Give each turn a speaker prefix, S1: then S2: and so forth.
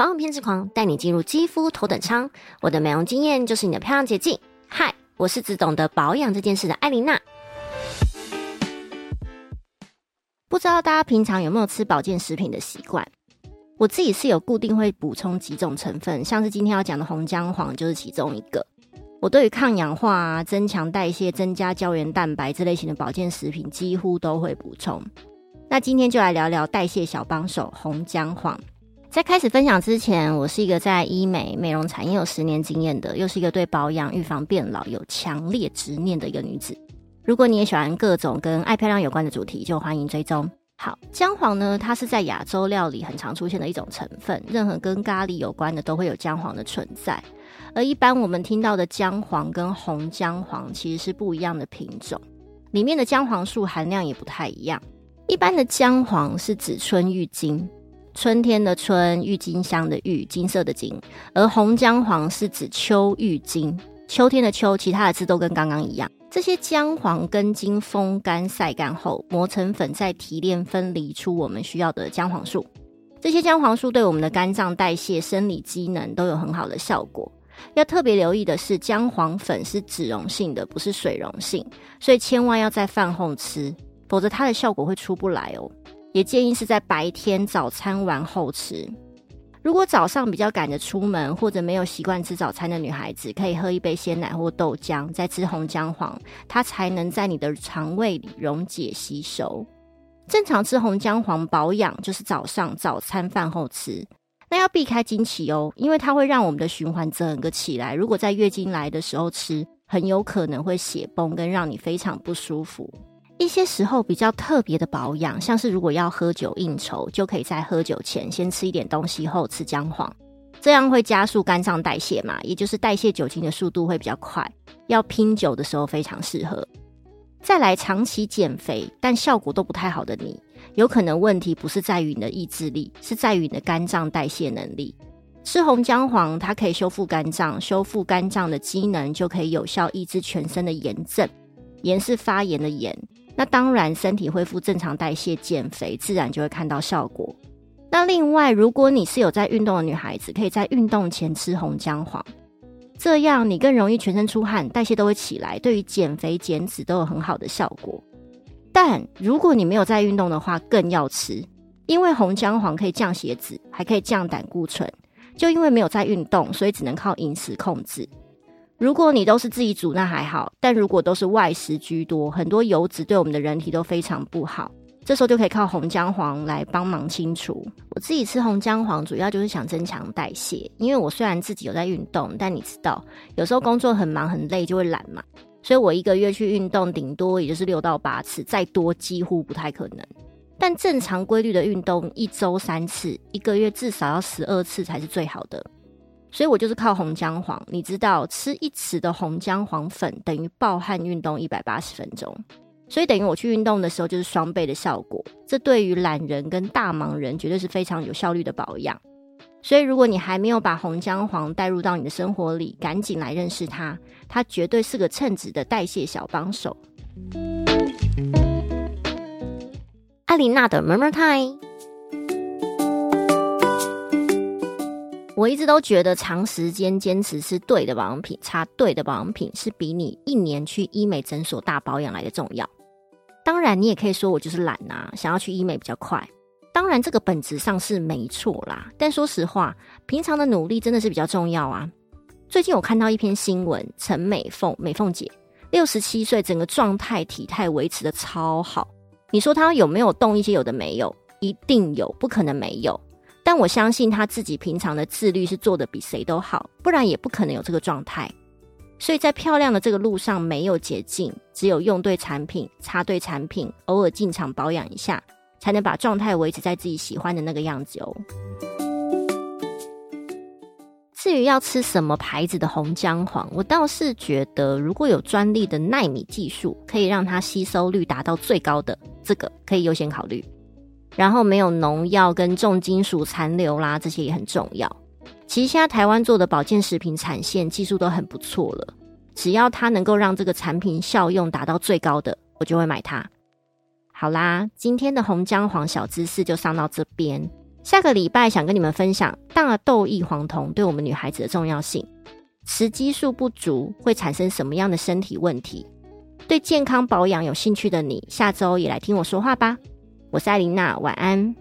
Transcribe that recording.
S1: 保养偏执狂，带你进入肌肤头等舱。我的美容经验就是你的漂亮捷径。嗨，我是只懂得保养这件事的艾琳娜。不知道大家平常有没有吃保健食品的习惯？我自己是有固定会补充几种成分，像是今天要讲的红姜黄就是其中一个。我对于抗氧化、啊、增强代谢、增加胶原蛋白这类型的保健食品几乎都会补充。那今天就来聊聊代谢小帮手红姜黄。在开始分享之前，我是一个在医美美容产业有十年经验的，又是一个对保养、预防变老有强烈执念的一个女子。如果你也喜欢各种跟爱漂亮有关的主题，就欢迎追踪。好，姜黄呢，它是在亚洲料理很常出现的一种成分，任何跟咖喱有关的都会有姜黄的存在。而一般我们听到的姜黄跟红姜黄其实是不一样的品种，里面的姜黄素含量也不太一样。一般的姜黄是指春郁金。春天的春，郁金香的郁，金色的金；而红姜黄是指秋郁金，秋天的秋，其他的字都跟刚刚一样。这些姜黄根茎风干晒干后磨成粉，再提炼分离出我们需要的姜黄素。这些姜黄素对我们的肝脏代谢、生理机能都有很好的效果。要特别留意的是，姜黄粉是脂溶性的，不是水溶性，所以千万要在饭后吃，否则它的效果会出不来哦。也建议是在白天早餐完后吃。如果早上比较赶着出门，或者没有习惯吃早餐的女孩子，可以喝一杯鲜奶或豆浆，再吃红姜黄，它才能在你的肠胃里溶解吸收。正常吃红姜黄保养，就是早上早餐饭后吃。那要避开经期哦，因为它会让我们的循环整个起来。如果在月经来的时候吃，很有可能会血崩，跟让你非常不舒服。一些时候比较特别的保养，像是如果要喝酒应酬，就可以在喝酒前先吃一点东西后吃姜黄，这样会加速肝脏代谢嘛，也就是代谢酒精的速度会比较快。要拼酒的时候非常适合。再来长期减肥但效果都不太好的你，有可能问题不是在于你的意志力，是在于你的肝脏代谢能力。吃红姜黄，它可以修复肝脏，修复肝脏的机能，就可以有效抑制全身的炎症。炎是发炎的炎。那当然，身体恢复正常代谢、减肥，自然就会看到效果。那另外，如果你是有在运动的女孩子，可以在运动前吃红姜黄，这样你更容易全身出汗，代谢都会起来，对于减肥减脂都有很好的效果。但如果你没有在运动的话，更要吃，因为红姜黄可以降血脂，还可以降胆固醇。就因为没有在运动，所以只能靠饮食控制。如果你都是自己煮，那还好；但如果都是外食居多，很多油脂对我们的人体都非常不好。这时候就可以靠红姜黄来帮忙清除。我自己吃红姜黄，主要就是想增强代谢。因为我虽然自己有在运动，但你知道，有时候工作很忙很累，就会懒嘛。所以我一个月去运动，顶多也就是六到八次，再多几乎不太可能。但正常规律的运动，一周三次，一个月至少要十二次才是最好的。所以我就是靠红姜黄，你知道，吃一匙的红姜黄粉等于暴汗运动一百八十分钟，所以等于我去运动的时候就是双倍的效果。这对于懒人跟大忙人绝对是非常有效率的保养。所以如果你还没有把红姜黄带入到你的生活里，赶紧来认识它，它绝对是个称职的代谢小帮手。艾琳娜的 Murmur Time。我一直都觉得长时间坚持吃对的保养品，擦对的保养品，是比你一年去医美诊所大保养来的重要。当然，你也可以说我就是懒啊，想要去医美比较快。当然，这个本质上是没错啦。但说实话，平常的努力真的是比较重要啊。最近我看到一篇新闻，陈美凤，美凤姐六十七岁，整个状态体态维持的超好。你说她有没有动一些？有的没有，一定有，不可能没有。但我相信他自己平常的自律是做的比谁都好，不然也不可能有这个状态。所以在漂亮的这个路上没有捷径，只有用对产品、擦对产品，偶尔进场保养一下，才能把状态维持在自己喜欢的那个样子哦。至于要吃什么牌子的红姜黄，我倒是觉得如果有专利的纳米技术，可以让它吸收率达到最高的，这个可以优先考虑。然后没有农药跟重金属残留啦，这些也很重要。其实现在台湾做的保健食品产线技术都很不错了，只要它能够让这个产品效用达到最高的，我就会买它。好啦，今天的红姜黄小知识就上到这边。下个礼拜想跟你们分享大豆异黄酮对我们女孩子的重要性，雌激素不足会产生什么样的身体问题？对健康保养有兴趣的你，下周也来听我说话吧。我是艾琳娜，晚安。